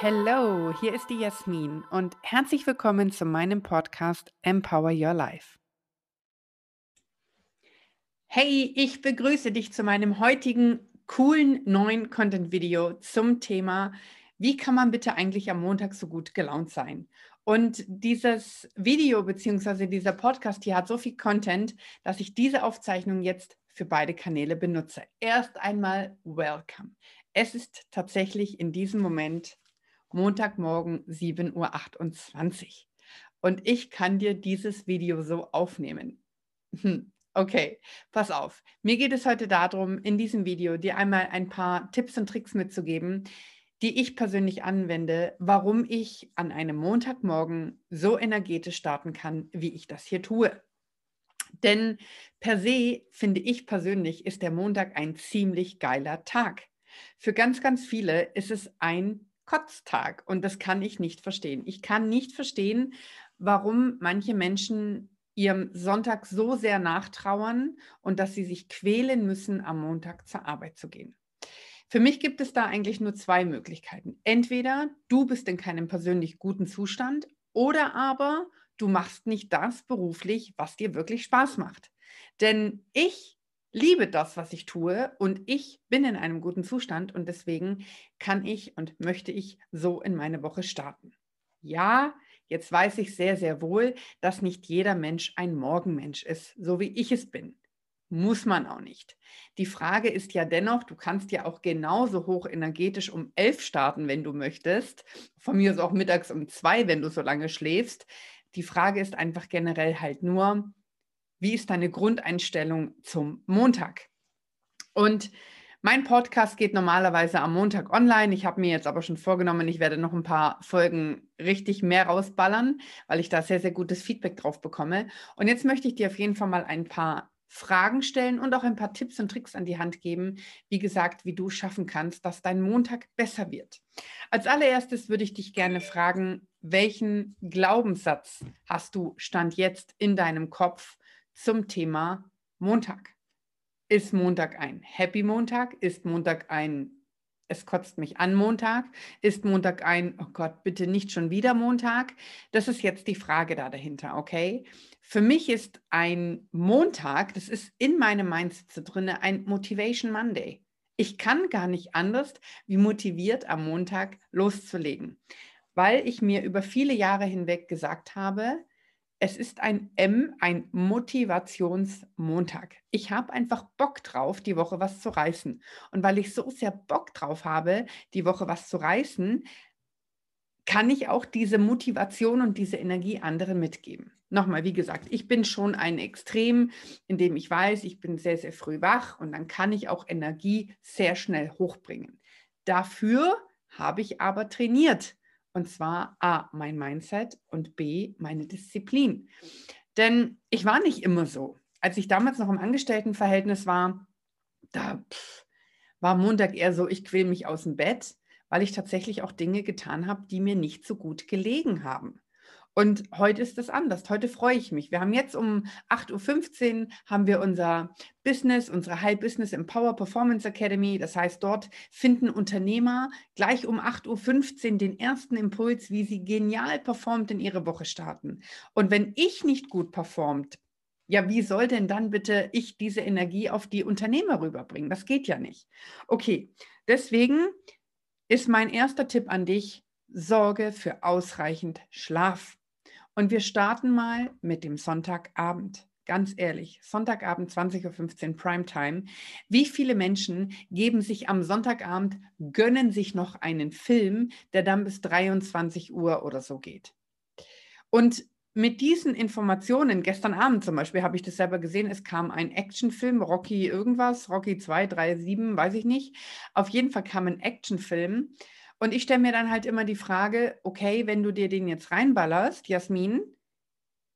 Hallo, hier ist die Jasmin und herzlich willkommen zu meinem Podcast Empower Your Life. Hey, ich begrüße dich zu meinem heutigen coolen neuen Content-Video zum Thema, wie kann man bitte eigentlich am Montag so gut gelaunt sein? Und dieses Video bzw. dieser Podcast hier hat so viel Content, dass ich diese Aufzeichnung jetzt für beide Kanäle benutze. Erst einmal Welcome. Es ist tatsächlich in diesem Moment Montagmorgen 7.28 Uhr. Und ich kann dir dieses Video so aufnehmen. Hm. Okay, pass auf. Mir geht es heute darum, in diesem Video dir einmal ein paar Tipps und Tricks mitzugeben, die ich persönlich anwende, warum ich an einem Montagmorgen so energetisch starten kann, wie ich das hier tue. Denn per se finde ich persönlich, ist der Montag ein ziemlich geiler Tag. Für ganz, ganz viele ist es ein Kotztag und das kann ich nicht verstehen. Ich kann nicht verstehen, warum manche Menschen ihrem Sonntag so sehr nachtrauern und dass sie sich quälen müssen, am Montag zur Arbeit zu gehen. Für mich gibt es da eigentlich nur zwei Möglichkeiten. Entweder du bist in keinem persönlich guten Zustand oder aber du machst nicht das beruflich, was dir wirklich Spaß macht. Denn ich liebe das, was ich tue und ich bin in einem guten Zustand und deswegen kann ich und möchte ich so in meine Woche starten. Ja, Jetzt weiß ich sehr, sehr wohl, dass nicht jeder Mensch ein Morgenmensch ist, so wie ich es bin. Muss man auch nicht. Die Frage ist ja dennoch, du kannst ja auch genauso hoch energetisch um elf starten, wenn du möchtest. Von mir ist auch mittags um zwei, wenn du so lange schläfst. Die Frage ist einfach generell halt nur, wie ist deine Grundeinstellung zum Montag? Und mein Podcast geht normalerweise am Montag online. Ich habe mir jetzt aber schon vorgenommen, ich werde noch ein paar Folgen richtig mehr rausballern, weil ich da sehr, sehr gutes Feedback drauf bekomme. Und jetzt möchte ich dir auf jeden Fall mal ein paar Fragen stellen und auch ein paar Tipps und Tricks an die Hand geben, wie gesagt, wie du schaffen kannst, dass dein Montag besser wird. Als allererstes würde ich dich gerne fragen, welchen Glaubenssatz hast du Stand jetzt in deinem Kopf zum Thema Montag? Ist Montag ein Happy Montag? Ist Montag ein es kotzt mich an Montag? Ist Montag ein, oh Gott, bitte nicht schon wieder Montag? Das ist jetzt die Frage da dahinter, okay? Für mich ist ein Montag, das ist in meinem Mindset drin, ein Motivation Monday. Ich kann gar nicht anders, wie motiviert am Montag loszulegen, weil ich mir über viele Jahre hinweg gesagt habe, es ist ein M, ein Motivationsmontag. Ich habe einfach Bock drauf, die Woche was zu reißen. Und weil ich so sehr Bock drauf habe, die Woche was zu reißen, kann ich auch diese Motivation und diese Energie anderen mitgeben. Nochmal, wie gesagt, ich bin schon ein Extrem, in dem ich weiß, ich bin sehr, sehr früh wach und dann kann ich auch Energie sehr schnell hochbringen. Dafür habe ich aber trainiert. Und zwar A, mein Mindset und B, meine Disziplin. Denn ich war nicht immer so. Als ich damals noch im Angestelltenverhältnis war, da pff, war Montag eher so, ich quäle mich aus dem Bett, weil ich tatsächlich auch Dinge getan habe, die mir nicht so gut gelegen haben. Und heute ist es anders. Heute freue ich mich. Wir haben jetzt um 8.15 Uhr haben wir unser Business, unsere High Business Empower Performance Academy. Das heißt, dort finden Unternehmer gleich um 8.15 Uhr den ersten Impuls, wie sie genial performt in ihre Woche starten. Und wenn ich nicht gut performt, ja, wie soll denn dann bitte ich diese Energie auf die Unternehmer rüberbringen? Das geht ja nicht. Okay, deswegen ist mein erster Tipp an dich, sorge für ausreichend Schlaf. Und wir starten mal mit dem Sonntagabend. Ganz ehrlich, Sonntagabend 20.15 Uhr Primetime. Wie viele Menschen geben sich am Sonntagabend, gönnen sich noch einen Film, der dann bis 23 Uhr oder so geht? Und mit diesen Informationen, gestern Abend zum Beispiel habe ich das selber gesehen, es kam ein Actionfilm, Rocky irgendwas, Rocky 2, 3, 7, weiß ich nicht. Auf jeden Fall kam ein Actionfilm und ich stelle mir dann halt immer die Frage, okay, wenn du dir den jetzt reinballerst, Jasmin,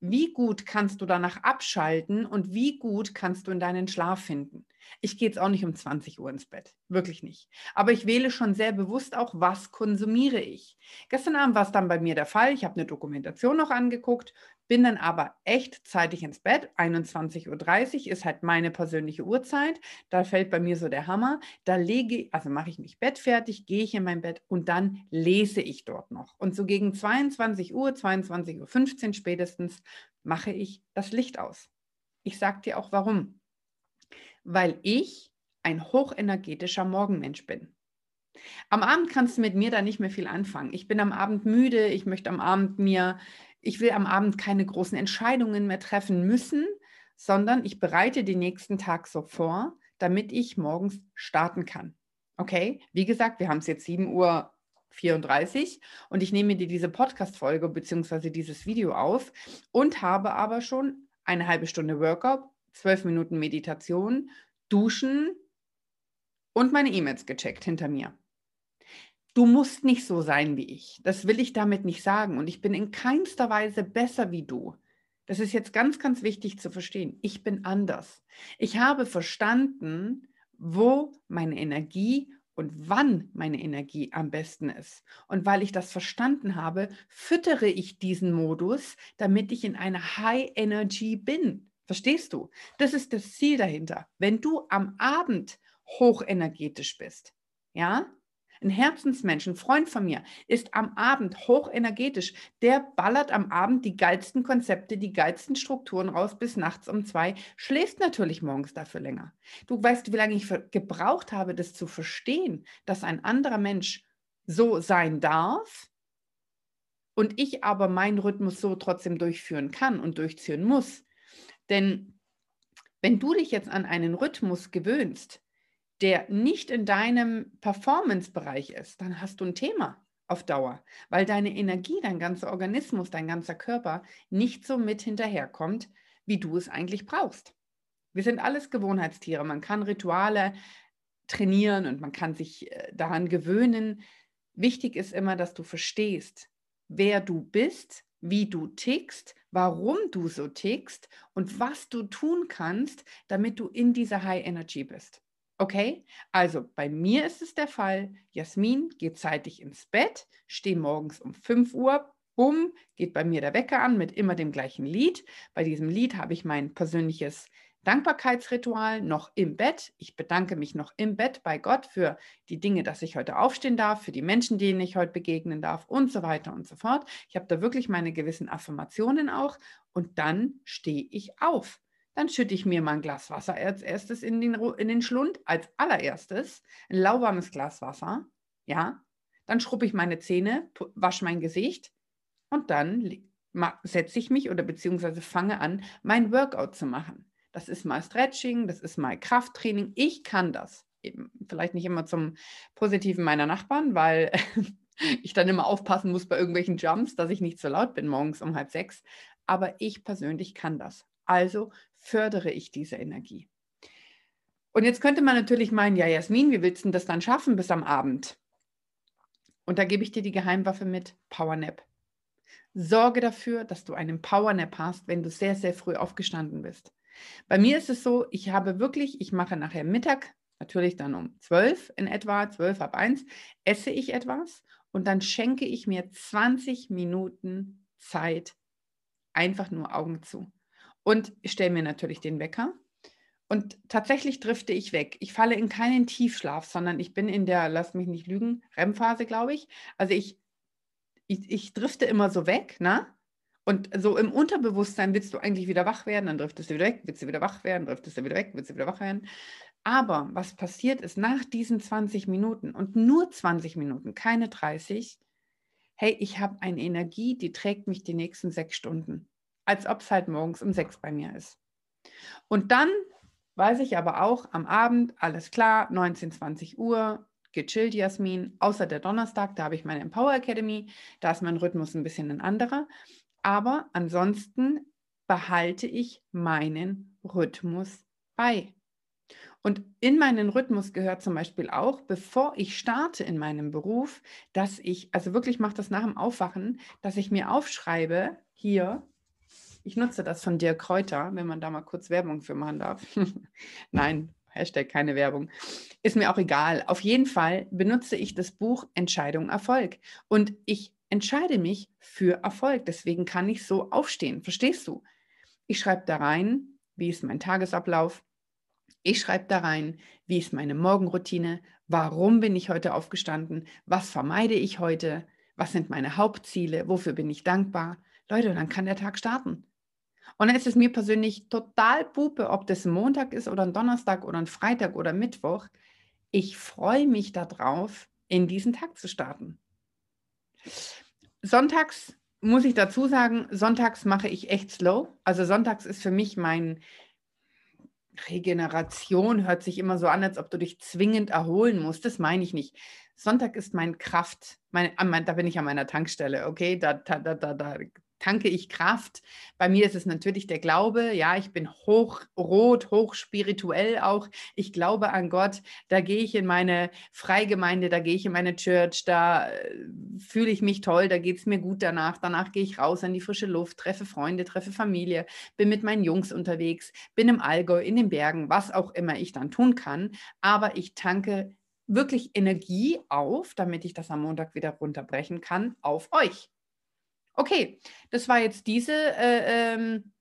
wie gut kannst du danach abschalten und wie gut kannst du in deinen Schlaf finden? Ich gehe jetzt auch nicht um 20 Uhr ins Bett, wirklich nicht. Aber ich wähle schon sehr bewusst auch, was konsumiere ich. Gestern Abend war es dann bei mir der Fall. Ich habe eine Dokumentation noch angeguckt, bin dann aber echt zeitig ins Bett. 21.30 Uhr ist halt meine persönliche Uhrzeit. Da fällt bei mir so der Hammer. Da lege, also mache ich mich bettfertig, gehe ich in mein Bett und dann lese ich dort noch. Und so gegen 22 Uhr, 22.15 Uhr spätestens mache ich das Licht aus. Ich sage dir auch warum weil ich ein hochenergetischer Morgenmensch bin. Am Abend kannst du mit mir da nicht mehr viel anfangen. Ich bin am Abend müde, ich möchte am Abend mir, ich will am Abend keine großen Entscheidungen mehr treffen müssen, sondern ich bereite den nächsten Tag so vor, damit ich morgens starten kann. Okay, wie gesagt, wir haben es jetzt 7 Uhr 34 und ich nehme dir diese Podcast-Folge bzw. dieses Video auf und habe aber schon eine halbe Stunde Workout zwölf Minuten Meditation, Duschen und meine E-Mails gecheckt hinter mir. Du musst nicht so sein wie ich. Das will ich damit nicht sagen. Und ich bin in keinster Weise besser wie du. Das ist jetzt ganz, ganz wichtig zu verstehen. Ich bin anders. Ich habe verstanden, wo meine Energie und wann meine Energie am besten ist. Und weil ich das verstanden habe, füttere ich diesen Modus, damit ich in einer High Energy bin. Verstehst du? Das ist das Ziel dahinter. Wenn du am Abend hochenergetisch bist, ja, ein Herzensmensch, ein Freund von mir, ist am Abend hochenergetisch. Der ballert am Abend die geilsten Konzepte, die geilsten Strukturen raus bis nachts um zwei, schläft natürlich morgens dafür länger. Du weißt, wie lange ich gebraucht habe, das zu verstehen, dass ein anderer Mensch so sein darf und ich aber meinen Rhythmus so trotzdem durchführen kann und durchziehen muss. Denn wenn du dich jetzt an einen Rhythmus gewöhnst, der nicht in deinem Performance-Bereich ist, dann hast du ein Thema auf Dauer, weil deine Energie, dein ganzer Organismus, dein ganzer Körper nicht so mit hinterherkommt, wie du es eigentlich brauchst. Wir sind alles Gewohnheitstiere. Man kann Rituale trainieren und man kann sich äh, daran gewöhnen. Wichtig ist immer, dass du verstehst, wer du bist, wie du tickst, warum du so tickst und was du tun kannst, damit du in dieser High Energy bist. Okay, also bei mir ist es der Fall, Jasmin geht zeitig ins Bett, stehe morgens um 5 Uhr, bumm, geht bei mir der Wecker an mit immer dem gleichen Lied. Bei diesem Lied habe ich mein persönliches Dankbarkeitsritual noch im Bett. Ich bedanke mich noch im Bett bei Gott für die Dinge, dass ich heute aufstehen darf, für die Menschen, denen ich heute begegnen darf und so weiter und so fort. Ich habe da wirklich meine gewissen Affirmationen auch und dann stehe ich auf. Dann schütte ich mir mein Glas Wasser als erstes in den, in den Schlund, als allererstes ein lauwarmes Glas Wasser. Ja, dann schrubbe ich meine Zähne, wasche mein Gesicht und dann setze ich mich oder beziehungsweise fange an, mein Workout zu machen. Das ist mal Stretching, das ist mal Krafttraining. Ich kann das. Eben, vielleicht nicht immer zum Positiven meiner Nachbarn, weil ich dann immer aufpassen muss bei irgendwelchen Jumps, dass ich nicht so laut bin morgens um halb sechs. Aber ich persönlich kann das. Also fördere ich diese Energie. Und jetzt könnte man natürlich meinen, ja, Jasmin, wie willst du das dann schaffen bis am Abend? Und da gebe ich dir die Geheimwaffe mit Powernap. Sorge dafür, dass du einen Powernap hast, wenn du sehr, sehr früh aufgestanden bist. Bei mir ist es so, ich habe wirklich, ich mache nachher Mittag, natürlich dann um 12 in etwa, 12 ab 1, esse ich etwas und dann schenke ich mir 20 Minuten Zeit, einfach nur Augen zu. Und ich stelle mir natürlich den Wecker. Und tatsächlich drifte ich weg. Ich falle in keinen Tiefschlaf, sondern ich bin in der, lass mich nicht lügen, REM-Phase, glaube ich. Also ich, ich, ich drifte immer so weg, ne? Und so im Unterbewusstsein willst du eigentlich wieder wach werden, dann driftest du wieder weg, willst du wieder wach werden, driftest du wieder weg, willst du wieder wach werden. Aber was passiert ist nach diesen 20 Minuten und nur 20 Minuten, keine 30, hey, ich habe eine Energie, die trägt mich die nächsten sechs Stunden, als ob es halt morgens um sechs bei mir ist. Und dann weiß ich aber auch am Abend, alles klar, 19, 20 Uhr, gechillt, Jasmin, außer der Donnerstag, da habe ich meine Empower Academy, da ist mein Rhythmus ein bisschen ein anderer. Aber ansonsten behalte ich meinen Rhythmus bei. Und in meinen Rhythmus gehört zum Beispiel auch, bevor ich starte in meinem Beruf, dass ich, also wirklich mache das nach dem Aufwachen, dass ich mir aufschreibe, hier, ich nutze das von Dirk Kräuter, wenn man da mal kurz Werbung für machen darf. Nein, Hashtag keine Werbung. Ist mir auch egal. Auf jeden Fall benutze ich das Buch Entscheidung Erfolg. Und ich entscheide mich für Erfolg. Deswegen kann ich so aufstehen. Verstehst du? Ich schreibe da rein, wie ist mein Tagesablauf. Ich schreibe da rein, wie ist meine Morgenroutine, warum bin ich heute aufgestanden, was vermeide ich heute, was sind meine Hauptziele, wofür bin ich dankbar. Leute, dann kann der Tag starten. Und dann ist es mir persönlich total pupe, ob das Montag ist oder ein Donnerstag oder ein Freitag oder Mittwoch. Ich freue mich darauf, in diesen Tag zu starten. Sonntags muss ich dazu sagen, sonntags mache ich echt slow. Also sonntags ist für mich mein Regeneration, hört sich immer so an, als ob du dich zwingend erholen musst. Das meine ich nicht. Sonntag ist mein Kraft, mein, da bin ich an meiner Tankstelle, okay? Da, da, da, da, tanke ich Kraft. Bei mir ist es natürlich der Glaube. Ja, ich bin hochrot, hochspirituell auch. Ich glaube an Gott. Da gehe ich in meine Freigemeinde, da gehe ich in meine Church, da äh, fühle ich mich toll, da geht es mir gut danach. Danach gehe ich raus an die frische Luft, treffe Freunde, treffe Familie, bin mit meinen Jungs unterwegs, bin im Allgäu, in den Bergen, was auch immer ich dann tun kann. Aber ich tanke wirklich Energie auf, damit ich das am Montag wieder runterbrechen kann, auf euch. Okay, das war jetzt diese, äh, ähm,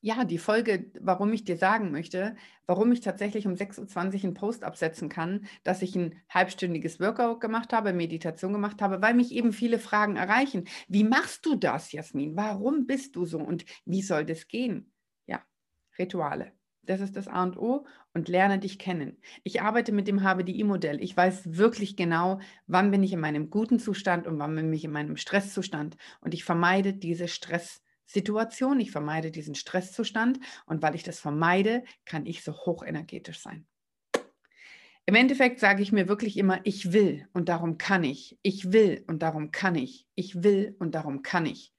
ja, die Folge, warum ich dir sagen möchte, warum ich tatsächlich um 6.20 Uhr einen Post absetzen kann, dass ich ein halbstündiges Workout gemacht habe, Meditation gemacht habe, weil mich eben viele Fragen erreichen. Wie machst du das, Jasmin? Warum bist du so und wie soll das gehen? Ja, Rituale. Das ist das A und O und lerne dich kennen. Ich arbeite mit dem HBDI-Modell. Ich weiß wirklich genau, wann bin ich in meinem guten Zustand und wann bin ich in meinem Stresszustand. Und ich vermeide diese Stresssituation, ich vermeide diesen Stresszustand. Und weil ich das vermeide, kann ich so hochenergetisch sein. Im Endeffekt sage ich mir wirklich immer, ich will und darum kann ich. Ich will und darum kann ich. Ich will und darum kann ich.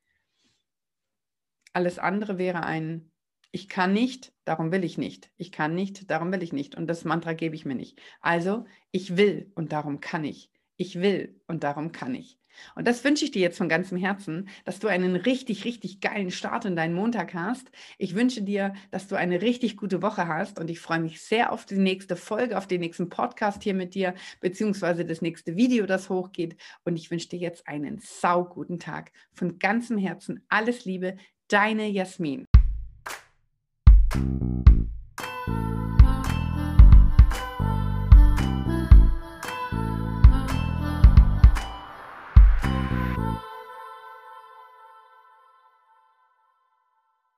Alles andere wäre ein ich kann nicht, darum will ich nicht. Ich kann nicht, darum will ich nicht. Und das Mantra gebe ich mir nicht. Also, ich will und darum kann ich. Ich will und darum kann ich. Und das wünsche ich dir jetzt von ganzem Herzen, dass du einen richtig, richtig geilen Start in deinen Montag hast. Ich wünsche dir, dass du eine richtig gute Woche hast und ich freue mich sehr auf die nächste Folge, auf den nächsten Podcast hier mit dir, beziehungsweise das nächste Video, das hochgeht. Und ich wünsche dir jetzt einen sauguten Tag. Von ganzem Herzen alles Liebe, deine Jasmin. Thank you.